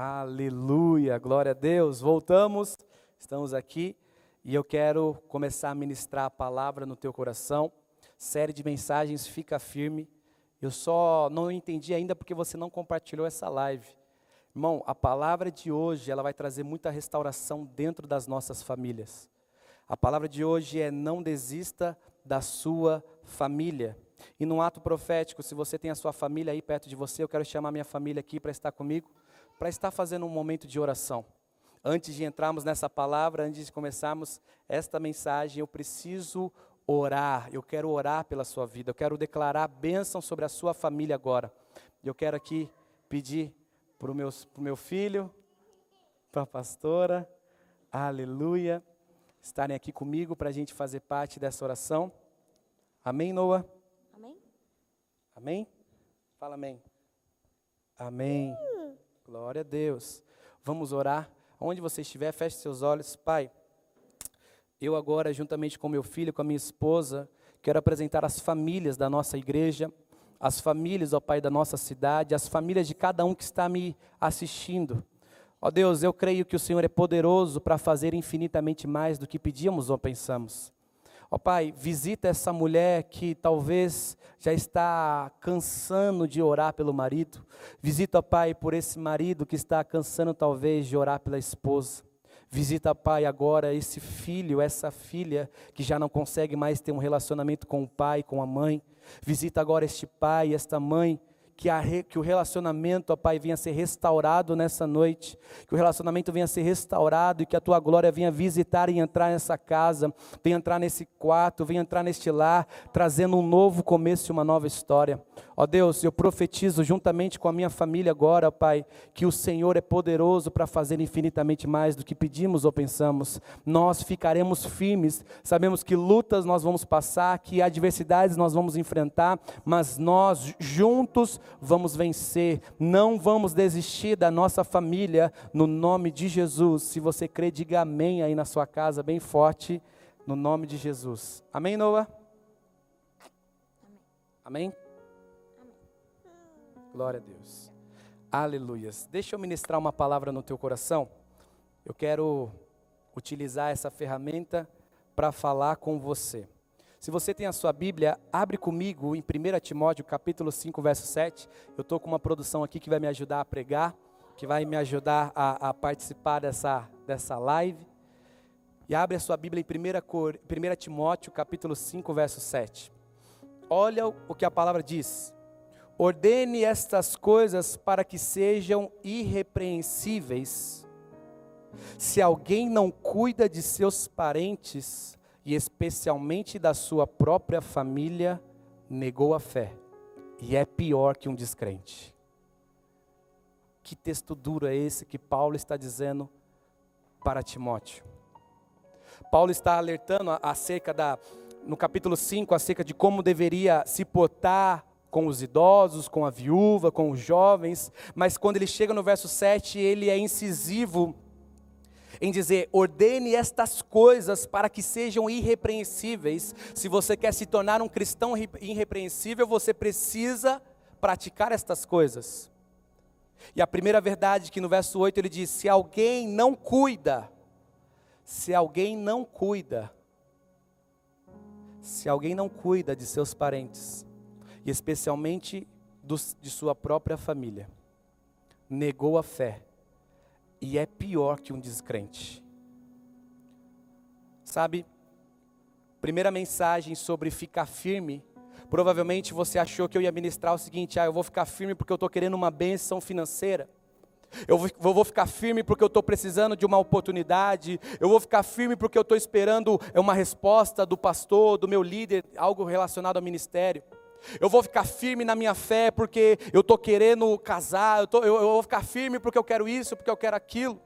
Aleluia, glória a Deus. Voltamos, estamos aqui e eu quero começar a ministrar a palavra no teu coração. Série de mensagens, fica firme. Eu só não entendi ainda porque você não compartilhou essa live. Irmão, a palavra de hoje, ela vai trazer muita restauração dentro das nossas famílias. A palavra de hoje é não desista da sua família. E num ato profético, se você tem a sua família aí perto de você, eu quero chamar minha família aqui para estar comigo para estar fazendo um momento de oração. Antes de entrarmos nessa palavra, antes de começarmos esta mensagem, eu preciso orar. Eu quero orar pela sua vida. Eu quero declarar bênção sobre a sua família agora. Eu quero aqui pedir para o meu, meu filho, para a pastora, aleluia, estarem aqui comigo para a gente fazer parte dessa oração. Amém, Noah? Amém? Amém? Fala amém. Amém. Glória a Deus. Vamos orar. Onde você estiver, feche seus olhos. Pai, eu agora, juntamente com meu filho, com a minha esposa, quero apresentar as famílias da nossa igreja, as famílias, ó Pai, da nossa cidade, as famílias de cada um que está me assistindo. Ó Deus, eu creio que o Senhor é poderoso para fazer infinitamente mais do que pedíamos ou pensamos. Ó oh, Pai, visita essa mulher que talvez já está cansando de orar pelo marido. Visita, Pai, por esse marido que está cansando talvez de orar pela esposa. Visita, Pai, agora esse filho, essa filha que já não consegue mais ter um relacionamento com o pai, com a mãe. Visita agora este pai, esta mãe que, a, que o relacionamento, ó Pai, venha ser restaurado nessa noite, que o relacionamento venha ser restaurado e que a Tua glória venha visitar e entrar nessa casa, venha entrar nesse quarto, venha entrar neste lar, trazendo um novo começo e uma nova história. Ó Deus, eu profetizo juntamente com a minha família agora, Pai, que o Senhor é poderoso para fazer infinitamente mais do que pedimos ou pensamos. Nós ficaremos firmes, sabemos que lutas nós vamos passar, que adversidades nós vamos enfrentar, mas nós juntos vamos vencer, não vamos desistir da nossa família, no nome de Jesus. Se você crê, diga amém aí na sua casa, bem forte, no nome de Jesus. Amém, Noah? Amém? amém? Glória a Deus. Aleluias. Deixa eu ministrar uma palavra no teu coração. Eu quero utilizar essa ferramenta para falar com você. Se você tem a sua Bíblia, abre comigo em 1 Timóteo capítulo 5, verso 7. Eu estou com uma produção aqui que vai me ajudar a pregar, que vai me ajudar a, a participar dessa, dessa live. E abre a sua Bíblia em 1, 1 Timóteo capítulo 5, verso 7. Olha o que a palavra diz. Ordene estas coisas para que sejam irrepreensíveis. Se alguém não cuida de seus parentes, e especialmente da sua própria família, negou a fé e é pior que um descrente. Que texto duro é esse que Paulo está dizendo para Timóteo? Paulo está alertando acerca da, no capítulo 5, acerca de como deveria se portar com os idosos, com a viúva, com os jovens, mas quando ele chega no verso 7, ele é incisivo em dizer: ordene estas coisas para que sejam irrepreensíveis. Se você quer se tornar um cristão irrepreensível, você precisa praticar estas coisas. E a primeira verdade que no verso 8 ele diz: se alguém não cuida, se alguém não cuida, se alguém não cuida de seus parentes, e especialmente dos, de sua própria família, negou a fé, e é pior que um descrente. Sabe, primeira mensagem sobre ficar firme. Provavelmente você achou que eu ia ministrar o seguinte: ah, eu vou ficar firme porque eu estou querendo uma benção financeira. Eu vou ficar firme porque eu estou precisando de uma oportunidade. Eu vou ficar firme porque eu estou esperando uma resposta do pastor, do meu líder, algo relacionado ao ministério. Eu vou ficar firme na minha fé porque eu estou querendo casar, eu, tô, eu, eu vou ficar firme porque eu quero isso, porque eu quero aquilo.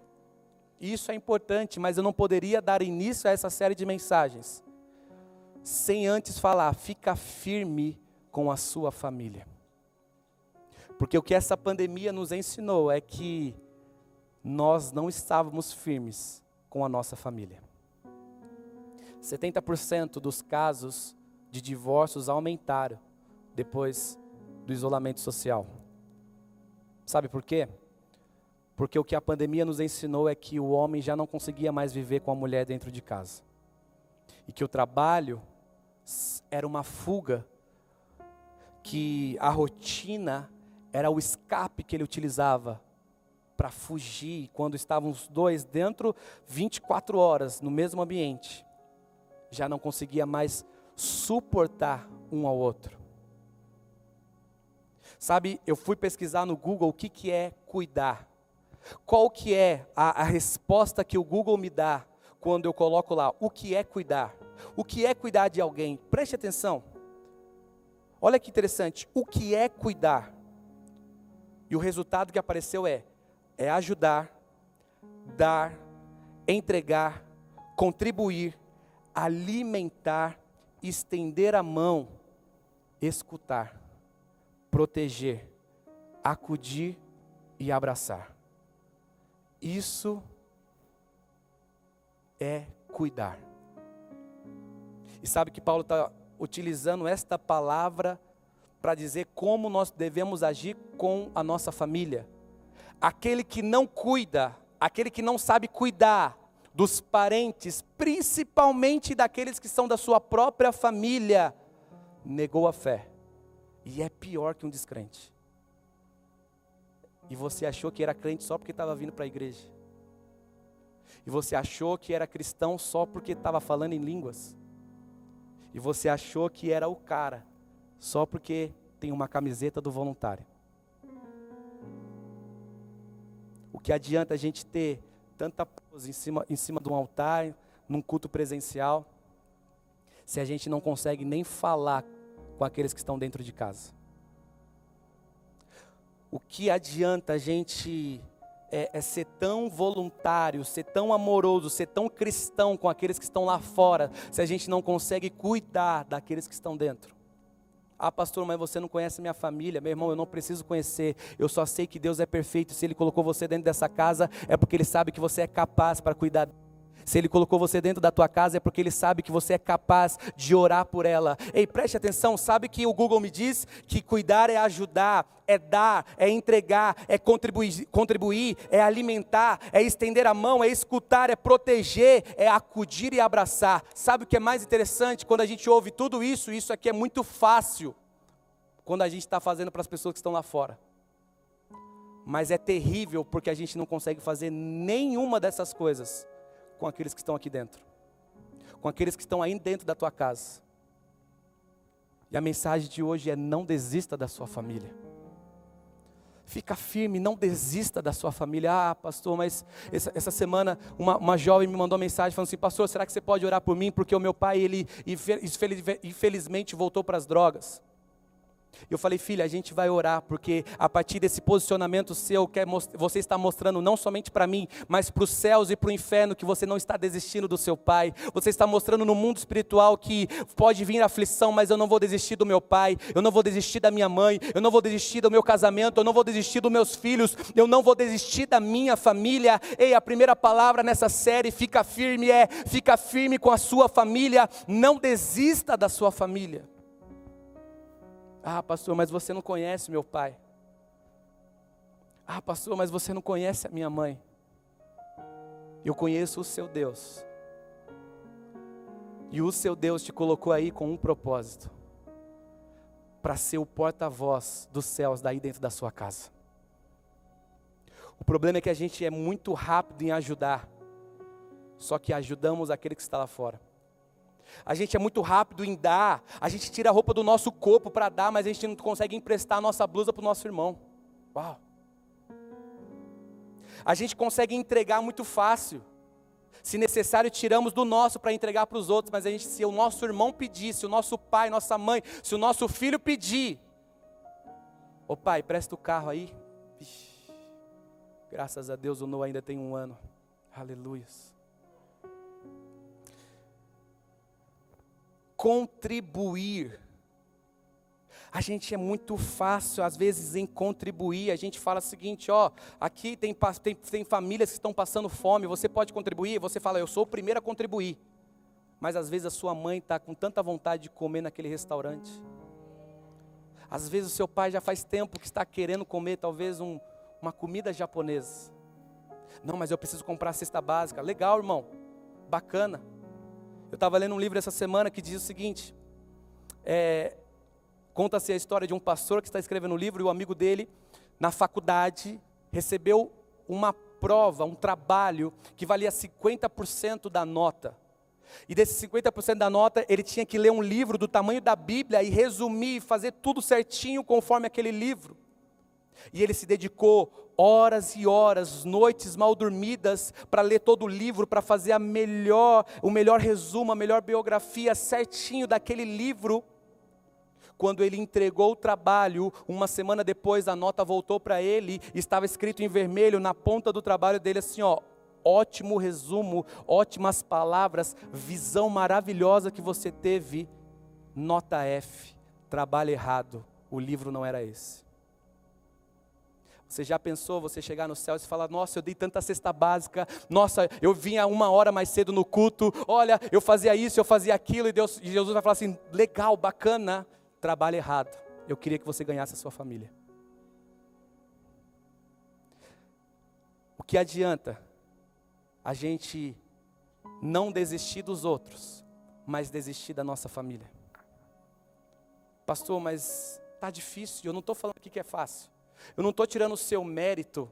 Isso é importante, mas eu não poderia dar início a essa série de mensagens sem antes falar, fica firme com a sua família. Porque o que essa pandemia nos ensinou é que nós não estávamos firmes com a nossa família. 70% dos casos de divórcios aumentaram depois do isolamento social. Sabe por quê? Porque o que a pandemia nos ensinou é que o homem já não conseguia mais viver com a mulher dentro de casa. E que o trabalho era uma fuga, que a rotina era o escape que ele utilizava para fugir quando estavam os dois dentro 24 horas no mesmo ambiente. Já não conseguia mais suportar um ao outro. Sabe, eu fui pesquisar no Google o que, que é cuidar. Qual que é a, a resposta que o Google me dá quando eu coloco lá o que é cuidar? O que é cuidar de alguém? Preste atenção. Olha que interessante. O que é cuidar? E o resultado que apareceu é: é ajudar, dar, entregar, contribuir, alimentar, estender a mão, escutar, proteger, acudir e abraçar. Isso é cuidar. E sabe que Paulo está utilizando esta palavra para dizer como nós devemos agir com a nossa família. Aquele que não cuida, aquele que não sabe cuidar dos parentes, principalmente daqueles que são da sua própria família, negou a fé. E é pior que um descrente. E você achou que era crente só porque estava vindo para a igreja. E você achou que era cristão só porque estava falando em línguas. E você achou que era o cara só porque tem uma camiseta do voluntário. O que adianta a gente ter tanta pose em cima, em cima de um altar, num culto presencial, se a gente não consegue nem falar com aqueles que estão dentro de casa? o que adianta a gente é, é, ser tão voluntário, ser tão amoroso, ser tão cristão com aqueles que estão lá fora, se a gente não consegue cuidar daqueles que estão dentro? Ah, pastor, mas você não conhece minha família. Meu irmão, eu não preciso conhecer. Eu só sei que Deus é perfeito. Se Ele colocou você dentro dessa casa, é porque Ele sabe que você é capaz para cuidar se Ele colocou você dentro da tua casa é porque Ele sabe que você é capaz de orar por ela. Ei, preste atenção, sabe que o Google me diz que cuidar é ajudar, é dar, é entregar, é contribuir, contribuir, é alimentar, é estender a mão, é escutar, é proteger, é acudir e abraçar. Sabe o que é mais interessante? Quando a gente ouve tudo isso, isso aqui é muito fácil quando a gente está fazendo para as pessoas que estão lá fora. Mas é terrível porque a gente não consegue fazer nenhuma dessas coisas com aqueles que estão aqui dentro, com aqueles que estão aí dentro da tua casa. E a mensagem de hoje é: não desista da sua família. Fica firme, não desista da sua família. Ah, pastor, mas essa, essa semana uma, uma, jovem me mandou uma mensagem falando assim: Pastor, será que você pode orar por mim? Porque o meu pai, ele infelizmente voltou para as drogas. Eu falei, filha, a gente vai orar, porque a partir desse posicionamento seu, que você está mostrando não somente para mim, mas para os céus e para o inferno, que você não está desistindo do seu pai. Você está mostrando no mundo espiritual que pode vir aflição, mas eu não vou desistir do meu pai, eu não vou desistir da minha mãe, eu não vou desistir do meu casamento, eu não vou desistir dos meus filhos, eu não vou desistir da minha família. Ei, a primeira palavra nessa série, fica firme, é fica firme com a sua família, não desista da sua família. Ah, pastor, mas você não conhece meu pai. Ah, pastor, mas você não conhece a minha mãe. Eu conheço o seu Deus. E o seu Deus te colocou aí com um propósito: para ser o porta-voz dos céus daí dentro da sua casa. O problema é que a gente é muito rápido em ajudar, só que ajudamos aquele que está lá fora. A gente é muito rápido em dar, a gente tira a roupa do nosso corpo para dar, mas a gente não consegue emprestar a nossa blusa para o nosso irmão. Uau! A gente consegue entregar muito fácil. Se necessário, tiramos do nosso para entregar para os outros, mas a gente, se o nosso irmão pedir, se o nosso pai, nossa mãe, se o nosso filho pedir, ô pai, presta o carro aí. graças a Deus o Noah ainda tem um ano. Aleluias. Contribuir. A gente é muito fácil, às vezes, em contribuir. A gente fala o seguinte: ó, aqui tem, tem, tem famílias que estão passando fome, você pode contribuir? Você fala, eu sou o primeiro a contribuir. Mas às vezes a sua mãe está com tanta vontade de comer naquele restaurante. Às vezes o seu pai já faz tempo que está querendo comer talvez um, uma comida japonesa. Não, mas eu preciso comprar a cesta básica. Legal, irmão. Bacana. Eu estava lendo um livro essa semana que diz o seguinte: é, conta-se a história de um pastor que está escrevendo um livro e o amigo dele, na faculdade, recebeu uma prova, um trabalho que valia 50% da nota. E desses 50% da nota, ele tinha que ler um livro do tamanho da Bíblia e resumir, fazer tudo certinho conforme aquele livro. E ele se dedicou horas e horas, noites mal dormidas, para ler todo o livro, para fazer a melhor, o melhor resumo, a melhor biografia certinho daquele livro. Quando ele entregou o trabalho, uma semana depois a nota voltou para ele, estava escrito em vermelho na ponta do trabalho dele assim, ó, ótimo resumo, ótimas palavras, visão maravilhosa que você teve, nota F, trabalho errado, o livro não era esse. Você já pensou você chegar no céu e falar: Nossa, eu dei tanta cesta básica, nossa, eu vinha uma hora mais cedo no culto, olha, eu fazia isso, eu fazia aquilo, e, Deus, e Jesus vai falar assim: legal, bacana, trabalho errado. Eu queria que você ganhasse a sua família. O que adianta a gente não desistir dos outros, mas desistir da nossa família? Pastor, mas está difícil, eu não estou falando aqui que é fácil. Eu não estou tirando o seu mérito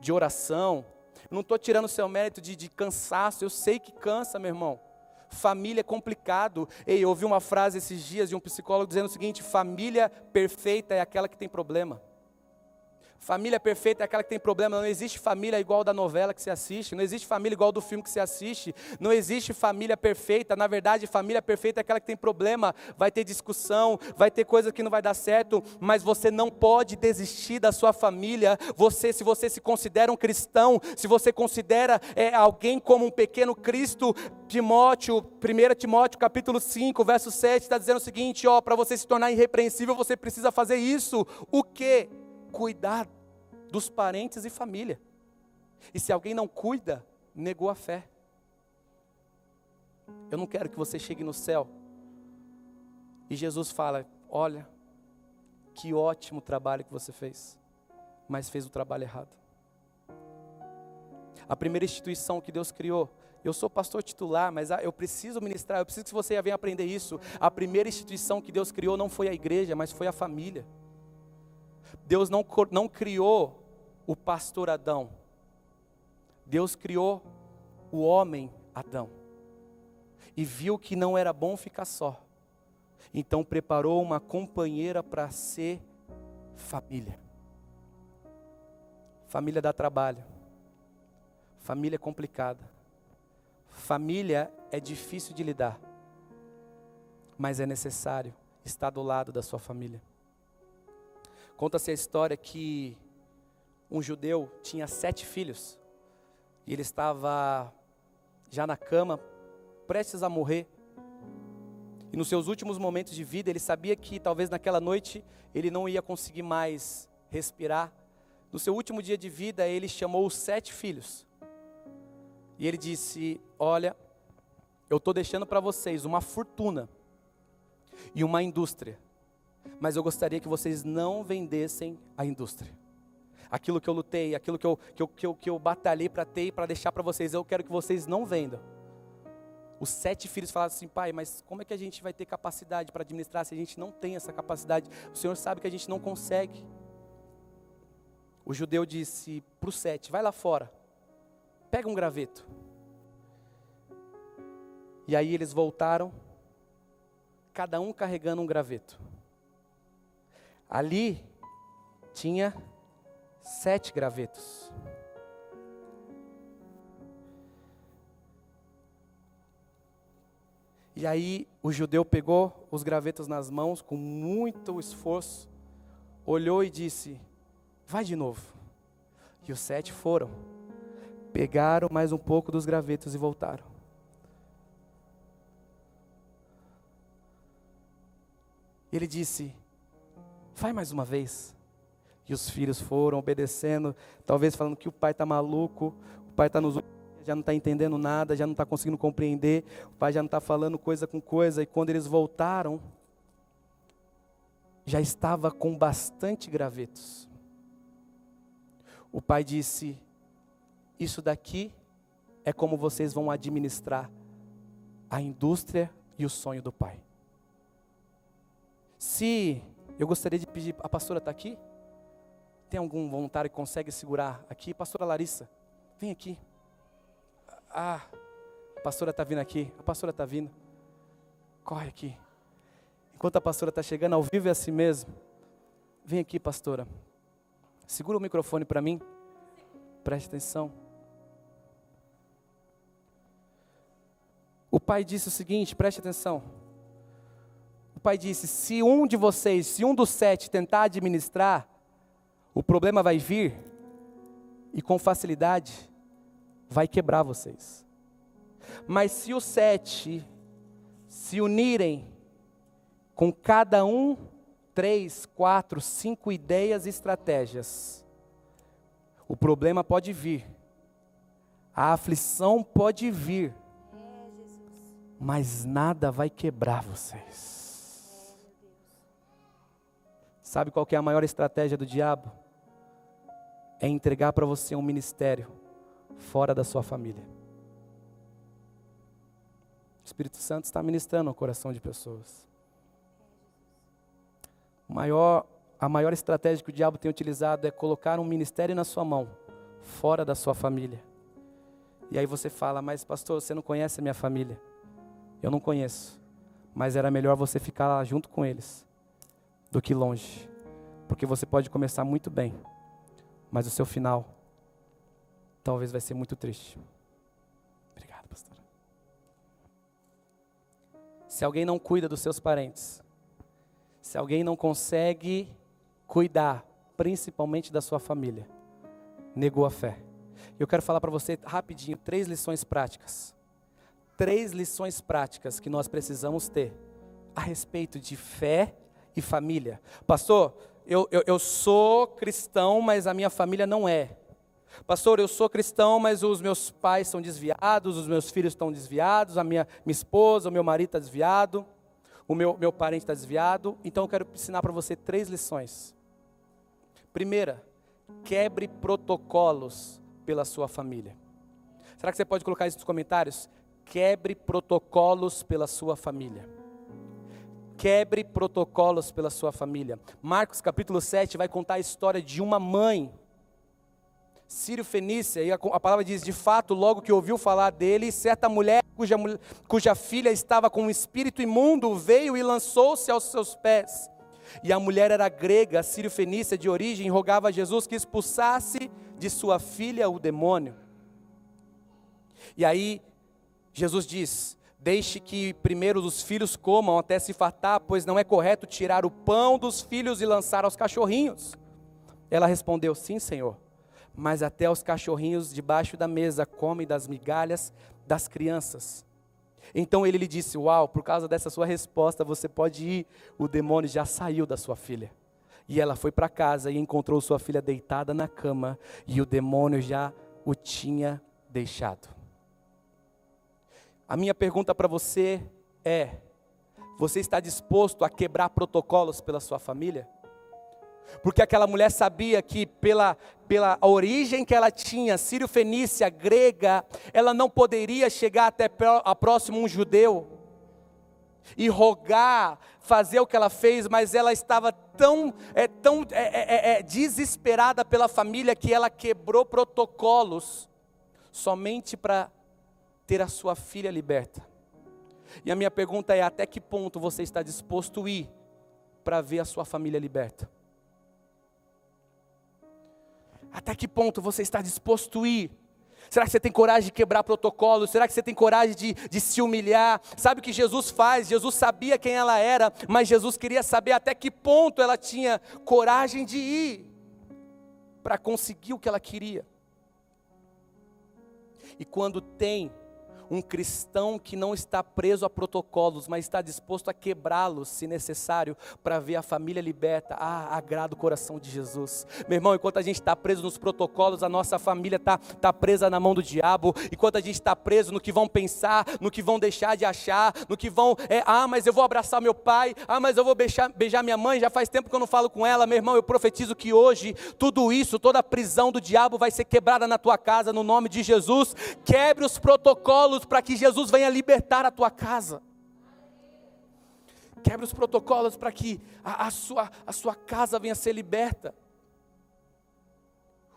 de oração. Eu não estou tirando o seu mérito de, de cansaço. Eu sei que cansa, meu irmão. Família é complicado. Ei, eu ouvi uma frase esses dias de um psicólogo dizendo o seguinte: família perfeita é aquela que tem problema. Família perfeita é aquela que tem problema. Não existe família igual da novela que se assiste. Não existe família igual do filme que se assiste. Não existe família perfeita. Na verdade, família perfeita é aquela que tem problema. Vai ter discussão, vai ter coisa que não vai dar certo. Mas você não pode desistir da sua família. Você, se você se considera um cristão, se você considera é, alguém como um pequeno Cristo, Timóteo, 1 Timóteo capítulo 5, verso 7, está dizendo o seguinte: ó, para você se tornar irrepreensível, você precisa fazer isso. O que? Cuidar dos parentes e família. E se alguém não cuida, negou a fé. Eu não quero que você chegue no céu e Jesus fala: Olha, que ótimo trabalho que você fez, mas fez o trabalho errado. A primeira instituição que Deus criou, eu sou pastor titular, mas eu preciso ministrar, eu preciso que você venha aprender isso. A primeira instituição que Deus criou não foi a igreja, mas foi a família. Deus não, não criou o pastor Adão. Deus criou o homem Adão. E viu que não era bom ficar só. Então preparou uma companheira para ser família. Família dá trabalho. Família é complicada. Família é difícil de lidar. Mas é necessário estar do lado da sua família. Conta-se a história que um judeu tinha sete filhos e ele estava já na cama, prestes a morrer. E nos seus últimos momentos de vida, ele sabia que talvez naquela noite ele não ia conseguir mais respirar. No seu último dia de vida, ele chamou os sete filhos. E ele disse: Olha, eu estou deixando para vocês uma fortuna e uma indústria mas eu gostaria que vocês não vendessem a indústria. Aquilo que eu lutei, aquilo que eu, que eu, que eu, que eu batalhei para ter e para deixar para vocês, eu quero que vocês não vendam. Os sete filhos falaram assim, pai, mas como é que a gente vai ter capacidade para administrar se a gente não tem essa capacidade? O Senhor sabe que a gente não consegue. O judeu disse para o sete, vai lá fora, pega um graveto. E aí eles voltaram, cada um carregando um graveto. Ali tinha sete gravetos. E aí o judeu pegou os gravetos nas mãos com muito esforço, olhou e disse: Vai de novo. E os sete foram, pegaram mais um pouco dos gravetos e voltaram. Ele disse: Vai mais uma vez. E os filhos foram obedecendo, talvez falando que o pai está maluco, o pai está nos já não está entendendo nada, já não está conseguindo compreender, o pai já não está falando coisa com coisa, e quando eles voltaram, já estava com bastante gravetos. O pai disse: isso daqui é como vocês vão administrar a indústria e o sonho do Pai. Se eu gostaria de pedir, a pastora está aqui? Tem algum voluntário que consegue segurar aqui? Pastora Larissa, vem aqui. Ah, a pastora está vindo aqui, a pastora está vindo. Corre aqui. Enquanto a pastora está chegando, ao vivo é assim mesmo. Vem aqui, pastora. Segura o microfone para mim. Preste atenção. O pai disse o seguinte: preste atenção. O pai disse: se um de vocês, se um dos sete tentar administrar, o problema vai vir e com facilidade vai quebrar vocês. Mas se os sete se unirem com cada um três, quatro, cinco ideias e estratégias, o problema pode vir, a aflição pode vir, mas nada vai quebrar vocês. Sabe qual é a maior estratégia do diabo? É entregar para você um ministério fora da sua família. O Espírito Santo está ministrando o coração de pessoas. Maior, a maior estratégia que o diabo tem utilizado é colocar um ministério na sua mão, fora da sua família. E aí você fala, mas pastor, você não conhece a minha família. Eu não conheço. Mas era melhor você ficar lá junto com eles do que longe. Porque você pode começar muito bem, mas o seu final talvez vai ser muito triste. Obrigado, pastor. Se alguém não cuida dos seus parentes, se alguém não consegue cuidar, principalmente da sua família, negou a fé. Eu quero falar para você rapidinho três lições práticas. Três lições práticas que nós precisamos ter a respeito de fé e família. Pastor, eu, eu, eu sou cristão, mas a minha família não é. Pastor, eu sou cristão, mas os meus pais são desviados, os meus filhos estão desviados, a minha, minha esposa, o meu marido está desviado o meu, meu parente está desviado, então eu quero ensinar para você três lições. Primeira, quebre protocolos pela sua família. Será que você pode colocar isso nos comentários? Quebre protocolos pela sua família. Quebre protocolos pela sua família. Marcos capítulo 7 vai contar a história de uma mãe Sírio Fenícia, e a, a, palavra diz: de fato, logo que ouviu falar dele, certa mulher cuja, cuja filha estava com um espírito imundo veio e lançou-se aos seus pés. E a mulher era grega, Sírio Fenícia de origem, rogava a Jesus que expulsasse de sua filha o demônio. E aí, Jesus diz: Deixe que primeiro os filhos comam até se fartar, pois não é correto tirar o pão dos filhos e lançar aos cachorrinhos. Ela respondeu: Sim, Senhor mas até os cachorrinhos debaixo da mesa comem das migalhas das crianças. Então ele lhe disse: Uau, por causa dessa sua resposta, você pode ir. O demônio já saiu da sua filha. E ela foi para casa e encontrou sua filha deitada na cama, e o demônio já o tinha deixado. A minha pergunta para você é: você está disposto a quebrar protocolos pela sua família? Porque aquela mulher sabia que pela, pela origem que ela tinha, sírio-fenícia, grega, ela não poderia chegar até a próximo um judeu e rogar, fazer o que ela fez, mas ela estava tão, é, tão é, é, é, é desesperada pela família que ela quebrou protocolos somente para ter a sua filha liberta. E a minha pergunta é: até que ponto você está disposto a ir para ver a sua família liberta? Até que ponto você está disposto a ir? Será que você tem coragem de quebrar protocolos? Será que você tem coragem de, de se humilhar? Sabe o que Jesus faz? Jesus sabia quem ela era, mas Jesus queria saber até que ponto ela tinha coragem de ir para conseguir o que ela queria. E quando tem um cristão que não está preso a protocolos, mas está disposto a quebrá-los, se necessário, para ver a família liberta. Ah, agrada o coração de Jesus. Meu irmão, enquanto a gente está preso nos protocolos, a nossa família está tá presa na mão do diabo. Enquanto a gente está preso no que vão pensar, no que vão deixar de achar, no que vão, é, ah, mas eu vou abraçar meu pai, ah, mas eu vou beijar, beijar minha mãe, já faz tempo que eu não falo com ela. Meu irmão, eu profetizo que hoje tudo isso, toda a prisão do diabo vai ser quebrada na tua casa, no nome de Jesus. Quebre os protocolos para que Jesus venha libertar a tua casa. Quebre os protocolos para que a, a, sua, a sua casa venha ser liberta.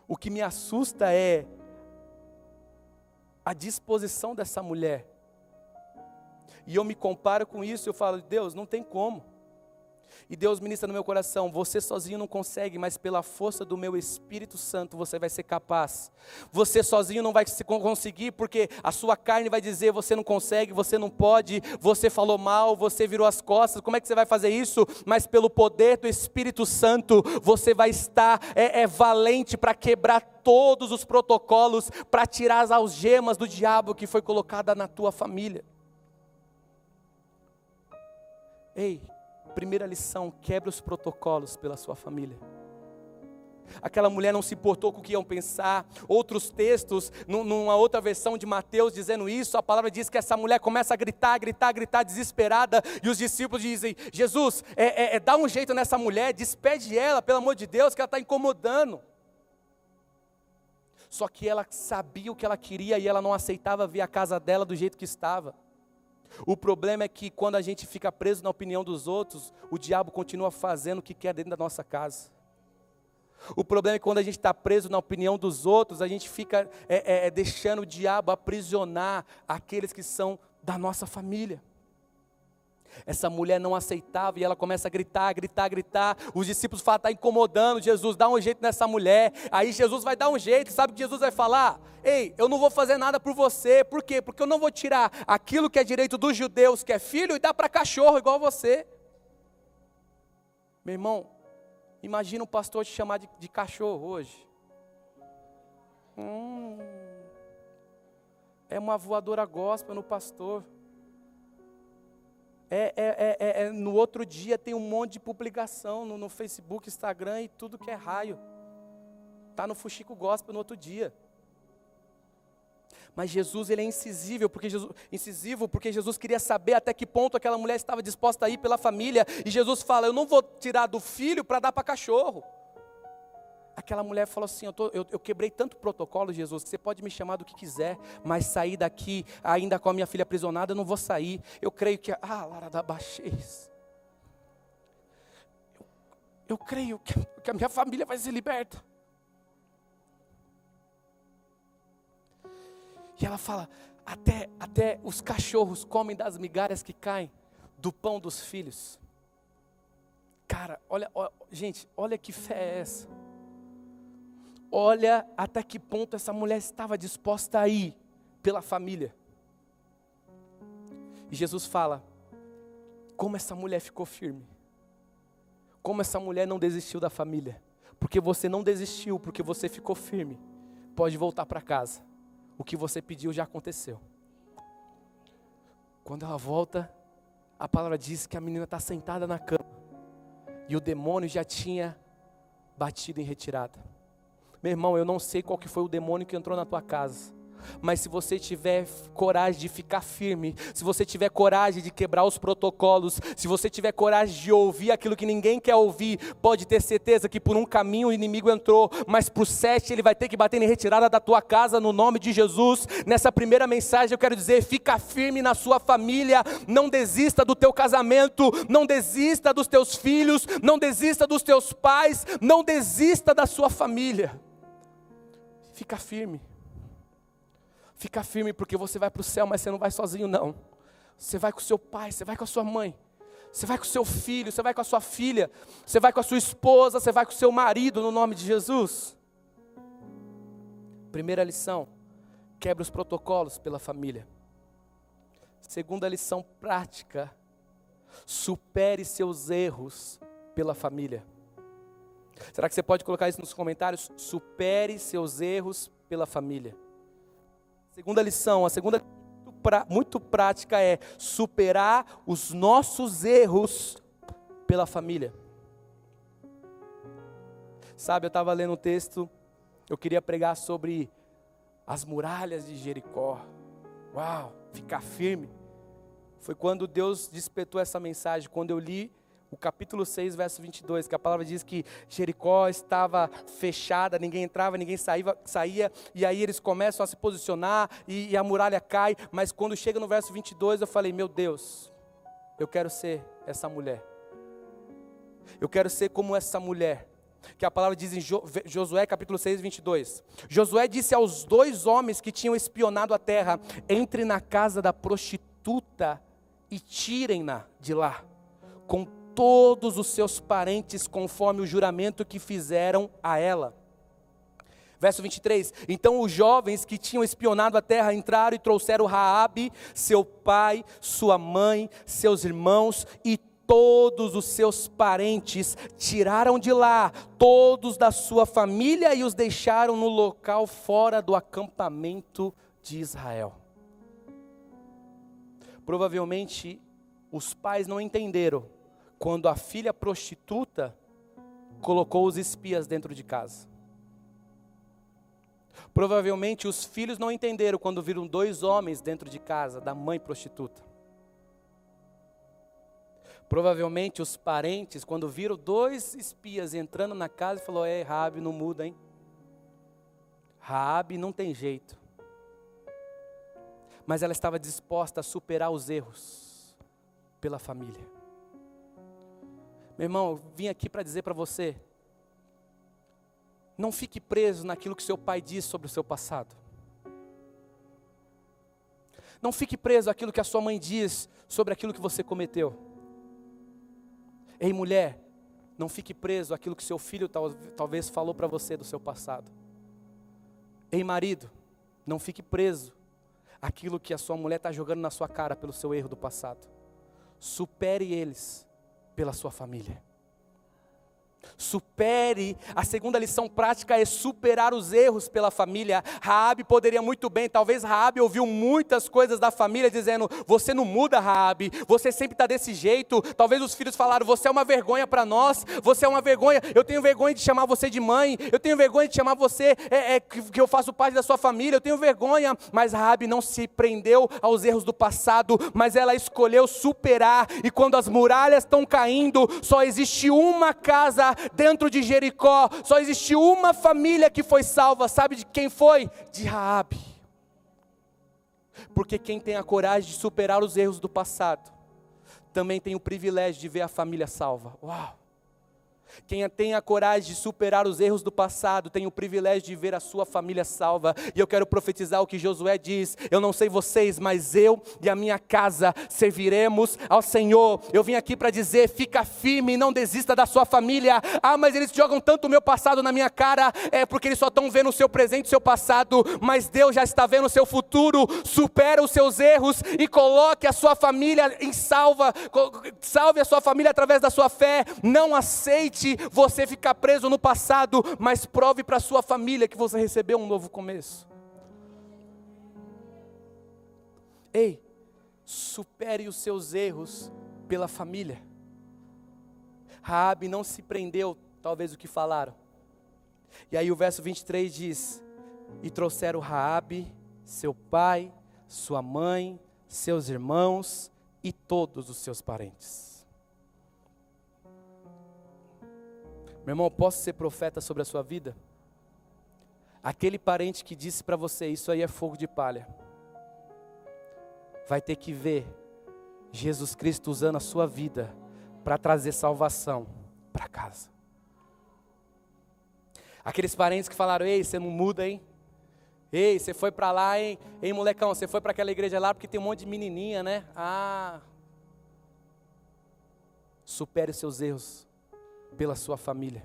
O que me assusta é a disposição dessa mulher. E eu me comparo com isso, eu falo, Deus, não tem como. E Deus ministra no meu coração: você sozinho não consegue, mas pela força do meu Espírito Santo você vai ser capaz. Você sozinho não vai conseguir, porque a sua carne vai dizer: você não consegue, você não pode, você falou mal, você virou as costas. Como é que você vai fazer isso? Mas pelo poder do Espírito Santo, você vai estar é, é valente para quebrar todos os protocolos, para tirar as algemas do diabo que foi colocada na tua família. Ei, Primeira lição: quebre os protocolos pela sua família. Aquela mulher não se importou com o que iam pensar. Outros textos, numa outra versão de Mateus dizendo isso, a palavra diz que essa mulher começa a gritar, gritar, gritar, desesperada, e os discípulos dizem: Jesus, é, é, é dá um jeito nessa mulher, despede ela, pelo amor de Deus, que ela está incomodando. Só que ela sabia o que ela queria e ela não aceitava ver a casa dela do jeito que estava. O problema é que quando a gente fica preso na opinião dos outros, o diabo continua fazendo o que quer dentro da nossa casa. O problema é que quando a gente está preso na opinião dos outros, a gente fica é, é, é, deixando o diabo aprisionar aqueles que são da nossa família. Essa mulher não aceitava e ela começa a gritar, gritar, gritar. Os discípulos falam: está incomodando Jesus, dá um jeito nessa mulher. Aí Jesus vai dar um jeito, sabe o que Jesus vai falar? Ei, eu não vou fazer nada por você, por quê? Porque eu não vou tirar aquilo que é direito dos judeus, que é filho, e dar para cachorro igual você. Meu irmão, imagina um pastor te chamar de, de cachorro hoje. Hum, é uma voadora gospel no pastor. É, é, é, é, é, no outro dia tem um monte de publicação no, no Facebook, Instagram e tudo que é raio. Está no Fuxico Gospel no outro dia. Mas Jesus ele é incisível porque Jesus, incisivo porque Jesus queria saber até que ponto aquela mulher estava disposta a ir pela família. E Jesus fala: Eu não vou tirar do filho para dar para cachorro aquela mulher falou assim: eu, tô, eu, eu, quebrei tanto protocolo, Jesus, que você pode me chamar do que quiser, mas sair daqui, ainda com a minha filha aprisionada, eu não vou sair. Eu creio que. Ah, Lara da Baixez. Eu, eu creio que, que a minha família vai ser liberta. E ela fala: até, até os cachorros comem das migalhas que caem do pão dos filhos. Cara, olha, olha gente, olha que fé é essa. Olha até que ponto essa mulher estava disposta a ir pela família. E Jesus fala: como essa mulher ficou firme, como essa mulher não desistiu da família, porque você não desistiu, porque você ficou firme, pode voltar para casa, o que você pediu já aconteceu. Quando ela volta, a palavra diz que a menina está sentada na cama, e o demônio já tinha batido em retirada. Meu irmão, eu não sei qual que foi o demônio que entrou na tua casa. Mas se você tiver coragem de ficar firme, se você tiver coragem de quebrar os protocolos, se você tiver coragem de ouvir aquilo que ninguém quer ouvir, pode ter certeza que por um caminho o inimigo entrou, mas por sete ele vai ter que bater em retirada da tua casa no nome de Jesus. Nessa primeira mensagem eu quero dizer: fica firme na sua família, não desista do teu casamento, não desista dos teus filhos, não desista dos teus pais, não desista da sua família. Fica firme. Fica firme porque você vai para o céu, mas você não vai sozinho, não. Você vai com seu pai, você vai com a sua mãe, você vai com seu filho, você vai com a sua filha, você vai com a sua esposa, você vai com o seu marido, no nome de Jesus. Primeira lição: quebra os protocolos pela família. Segunda lição prática: supere seus erros pela família. Será que você pode colocar isso nos comentários? Supere seus erros pela família. Segunda lição, a segunda muito prática é superar os nossos erros pela família. Sabe, eu estava lendo um texto, eu queria pregar sobre as muralhas de Jericó. Uau, ficar firme. Foi quando Deus despertou essa mensagem, quando eu li o capítulo 6, verso 22, que a palavra diz que Jericó estava fechada, ninguém entrava, ninguém saía, saía e aí eles começam a se posicionar e, e a muralha cai, mas quando chega no verso 22, eu falei: Meu Deus, eu quero ser essa mulher, eu quero ser como essa mulher, que a palavra diz em Josué capítulo 6, 22. Josué disse aos dois homens que tinham espionado a terra: Entre na casa da prostituta e tirem-na de lá, com todos os seus parentes conforme o juramento que fizeram a ela. Verso 23: Então os jovens que tinham espionado a terra entraram e trouxeram Raabe, seu pai, sua mãe, seus irmãos e todos os seus parentes, tiraram de lá todos da sua família e os deixaram no local fora do acampamento de Israel. Provavelmente os pais não entenderam quando a filha prostituta colocou os espias dentro de casa. Provavelmente os filhos não entenderam quando viram dois homens dentro de casa da mãe prostituta. Provavelmente os parentes, quando viram dois espias entrando na casa, falou: "É, Rabi, não muda, hein? Rabi não tem jeito." Mas ela estava disposta a superar os erros pela família. Meu irmão, eu vim aqui para dizer para você: não fique preso naquilo que seu pai disse sobre o seu passado. Não fique preso àquilo que a sua mãe diz sobre aquilo que você cometeu. Ei, mulher, não fique preso àquilo que seu filho tal, talvez falou para você do seu passado. Ei, marido, não fique preso àquilo que a sua mulher está jogando na sua cara pelo seu erro do passado. Supere eles pela sua família. Supere, a segunda lição prática é superar os erros pela família. Raabe poderia muito bem, talvez Raabe ouviu muitas coisas da família dizendo: "Você não muda, Raabe. Você sempre está desse jeito". Talvez os filhos falaram: "Você é uma vergonha para nós. Você é uma vergonha. Eu tenho vergonha de chamar você de mãe. Eu tenho vergonha de chamar você é, é, que eu faço parte da sua família. Eu tenho vergonha". Mas Raabe não se prendeu aos erros do passado, mas ela escolheu superar. E quando as muralhas estão caindo, só existe uma casa dentro de Jericó, só existiu uma família que foi salva, sabe de quem foi? De Raabe. Porque quem tem a coragem de superar os erros do passado, também tem o privilégio de ver a família salva. Uau! Quem tem a coragem de superar os erros do passado tem o privilégio de ver a sua família salva. E eu quero profetizar o que Josué diz: Eu não sei vocês, mas eu e a minha casa serviremos ao Senhor. Eu vim aqui para dizer: fica firme e não desista da sua família. Ah, mas eles jogam tanto o meu passado na minha cara, é porque eles só estão vendo o seu presente, o seu passado, mas Deus já está vendo o seu futuro. Supera os seus erros e coloque a sua família em salva. Salve a sua família através da sua fé. Não aceite você ficar preso no passado, mas prove para sua família que você recebeu um novo começo. Ei, supere os seus erros pela família. Raabe não se prendeu, talvez o que falaram. E aí o verso 23 diz: "E trouxeram Raabe, seu pai, sua mãe, seus irmãos e todos os seus parentes." Meu irmão, posso ser profeta sobre a sua vida? Aquele parente que disse para você, isso aí é fogo de palha, vai ter que ver Jesus Cristo usando a sua vida para trazer salvação para casa. Aqueles parentes que falaram: Ei, você não muda, hein? Ei, você foi para lá, hein? Ei, molecão, você foi para aquela igreja lá porque tem um monte de menininha, né? Ah. Supere os seus erros pela sua família.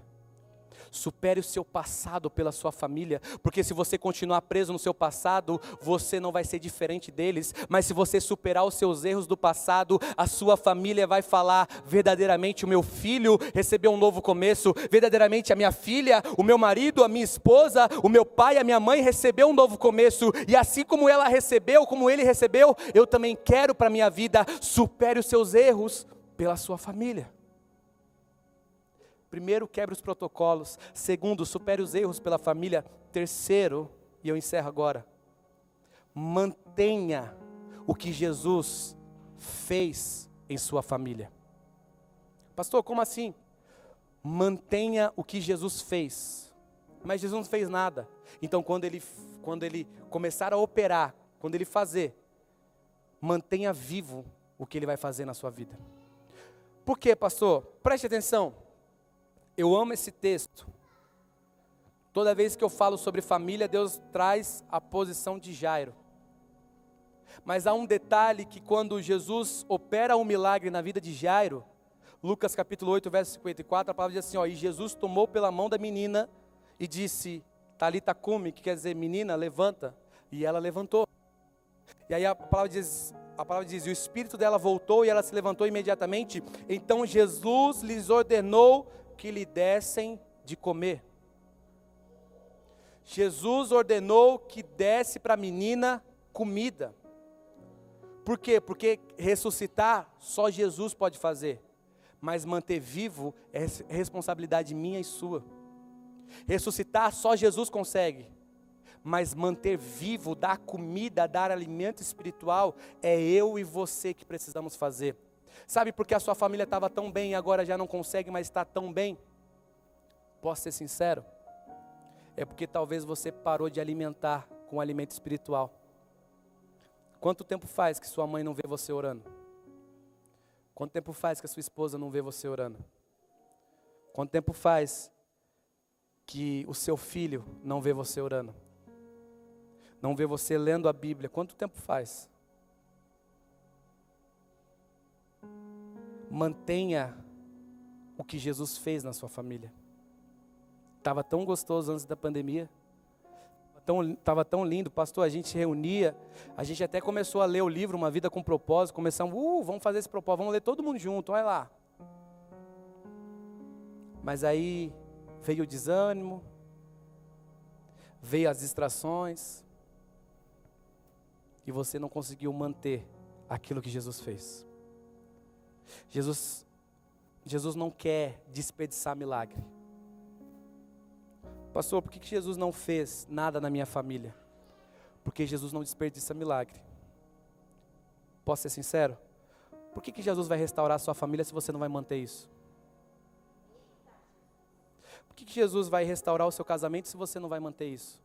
Supere o seu passado pela sua família, porque se você continuar preso no seu passado, você não vai ser diferente deles, mas se você superar os seus erros do passado, a sua família vai falar: verdadeiramente o meu filho recebeu um novo começo, verdadeiramente a minha filha, o meu marido, a minha esposa, o meu pai, a minha mãe recebeu um novo começo, e assim como ela recebeu, como ele recebeu, eu também quero para a minha vida. Supere os seus erros pela sua família. Primeiro, quebre os protocolos. Segundo, supere os erros pela família. Terceiro, e eu encerro agora, mantenha o que Jesus fez em sua família. Pastor, como assim? Mantenha o que Jesus fez. Mas Jesus não fez nada. Então, quando ele, quando ele começar a operar, quando ele fazer, mantenha vivo o que ele vai fazer na sua vida. Por quê, pastor? Preste atenção. Eu amo esse texto. Toda vez que eu falo sobre família, Deus traz a posição de Jairo. Mas há um detalhe que quando Jesus opera um milagre na vida de Jairo, Lucas capítulo 8, verso 54, a palavra diz assim, ó, e Jesus tomou pela mão da menina e disse, Talita cume, que quer dizer, menina, levanta. E ela levantou. E aí a palavra diz, a palavra diz, e o espírito dela voltou e ela se levantou imediatamente. Então Jesus lhes ordenou que lhe dessem de comer. Jesus ordenou que desse para a menina comida. Por quê? Porque ressuscitar só Jesus pode fazer, mas manter vivo é responsabilidade minha e sua. Ressuscitar só Jesus consegue, mas manter vivo, dar comida, dar alimento espiritual, é eu e você que precisamos fazer. Sabe por que a sua família estava tão bem e agora já não consegue mais estar tão bem? Posso ser sincero? É porque talvez você parou de alimentar com alimento espiritual. Quanto tempo faz que sua mãe não vê você orando? Quanto tempo faz que a sua esposa não vê você orando? Quanto tempo faz que o seu filho não vê você orando? Não vê você lendo a Bíblia? Quanto tempo faz? Mantenha o que Jesus fez na sua família. Estava tão gostoso antes da pandemia, estava tão, tão lindo, pastor, a gente se reunia, a gente até começou a ler o livro Uma Vida com Propósito, começamos, uh, vamos fazer esse propósito, vamos ler todo mundo junto, olha lá. Mas aí veio o desânimo, veio as distrações, e você não conseguiu manter aquilo que Jesus fez. Jesus, Jesus não quer desperdiçar milagre. Pastor, por que Jesus não fez nada na minha família? Porque Jesus não desperdiça milagre. Posso ser sincero? Por que, que Jesus vai restaurar a sua família se você não vai manter isso? Por que, que Jesus vai restaurar o seu casamento se você não vai manter isso?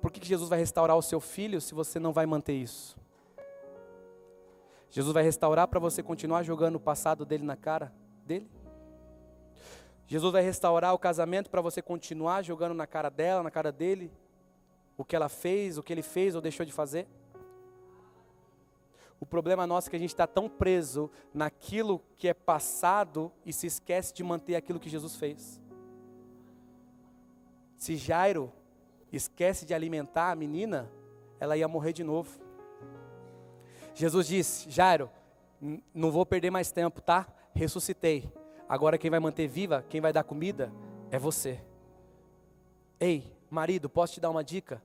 Por que, que Jesus vai restaurar o seu filho se você não vai manter isso? Jesus vai restaurar para você continuar jogando o passado dele na cara dele? Jesus vai restaurar o casamento para você continuar jogando na cara dela, na cara dele, o que ela fez, o que ele fez ou deixou de fazer? O problema nosso é que a gente está tão preso naquilo que é passado e se esquece de manter aquilo que Jesus fez. Se Jairo esquece de alimentar a menina, ela ia morrer de novo. Jesus disse: Jairo, não vou perder mais tempo, tá? Ressuscitei. Agora quem vai manter viva, quem vai dar comida, é você. Ei, marido, posso te dar uma dica?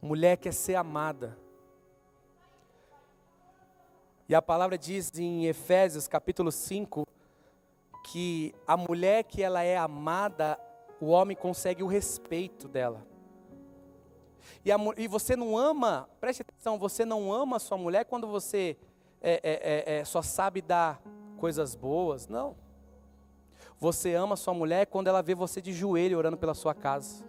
Mulher quer ser amada. E a palavra diz em Efésios capítulo 5 que a mulher que ela é amada, o homem consegue o respeito dela. E, a, e você não ama, preste atenção, você não ama sua mulher quando você é, é, é, é, só sabe dar coisas boas. Não. Você ama sua mulher quando ela vê você de joelho orando pela sua casa.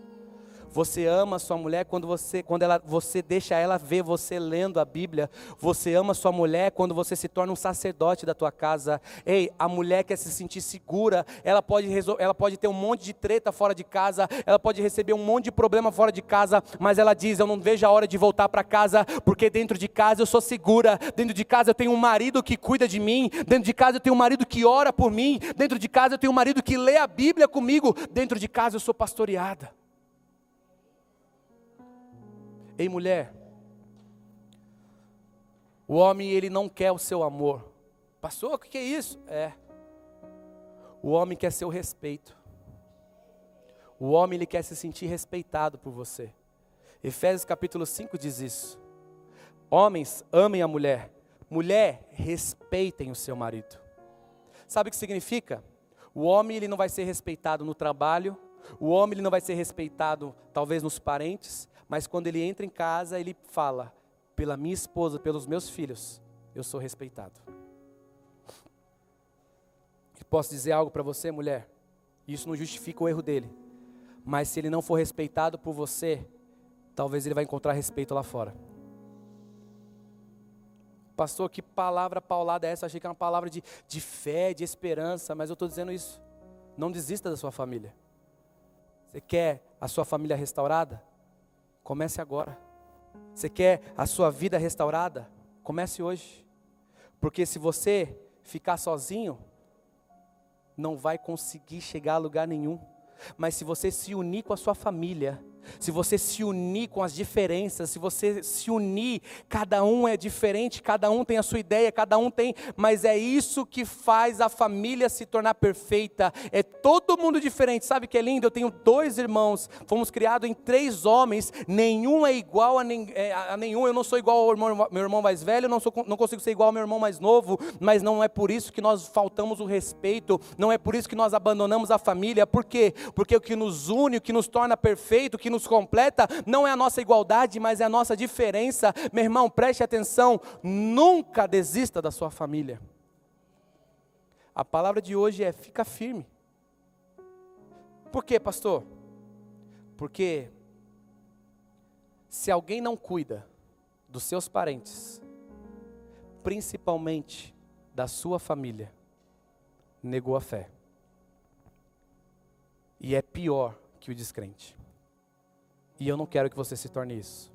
Você ama sua mulher quando você, quando ela, você deixa ela ver você lendo a Bíblia. Você ama sua mulher quando você se torna um sacerdote da tua casa. Ei, a mulher quer se sentir segura. Ela pode, ela pode ter um monte de treta fora de casa. Ela pode receber um monte de problema fora de casa. Mas ela diz: Eu não vejo a hora de voltar para casa, porque dentro de casa eu sou segura. Dentro de casa eu tenho um marido que cuida de mim. Dentro de casa eu tenho um marido que ora por mim. Dentro de casa eu tenho um marido que lê a Bíblia comigo. Dentro de casa eu sou pastoreada. Ei, mulher, o homem ele não quer o seu amor. Pastor, o que é isso? É. O homem quer seu respeito. O homem ele quer se sentir respeitado por você. Efésios capítulo 5 diz isso. Homens, amem a mulher. Mulher, respeitem o seu marido. Sabe o que significa? O homem ele não vai ser respeitado no trabalho, o homem ele não vai ser respeitado talvez nos parentes, mas quando ele entra em casa, ele fala: pela minha esposa, pelos meus filhos, eu sou respeitado. Posso dizer algo para você, mulher? Isso não justifica o erro dele. Mas se ele não for respeitado por você, talvez ele vai encontrar respeito lá fora. Pastor, que palavra paulada é essa? Eu achei que era uma palavra de, de fé, de esperança, mas eu estou dizendo isso. Não desista da sua família. Você quer a sua família restaurada? Comece agora. Você quer a sua vida restaurada? Comece hoje. Porque se você ficar sozinho, não vai conseguir chegar a lugar nenhum. Mas se você se unir com a sua família, se você se unir com as diferenças, se você se unir, cada um é diferente, cada um tem a sua ideia, cada um tem, mas é isso que faz a família se tornar perfeita. É todo mundo diferente. Sabe que é lindo? Eu tenho dois irmãos, fomos criados em três homens, nenhum é igual a, nem, é, a nenhum. Eu não sou igual ao irmão, meu irmão mais velho, não, sou, não consigo ser igual ao meu irmão mais novo, mas não é por isso que nós faltamos o respeito, não é por isso que nós abandonamos a família. Por quê? Porque o que nos une, o que nos torna perfeito, o que nos completa não é a nossa igualdade, mas é a nossa diferença. Meu irmão, preste atenção, nunca desista da sua família. A palavra de hoje é fica firme. Por quê, pastor? Porque se alguém não cuida dos seus parentes, principalmente da sua família, negou a fé. E é pior que o descrente. E eu não quero que você se torne isso.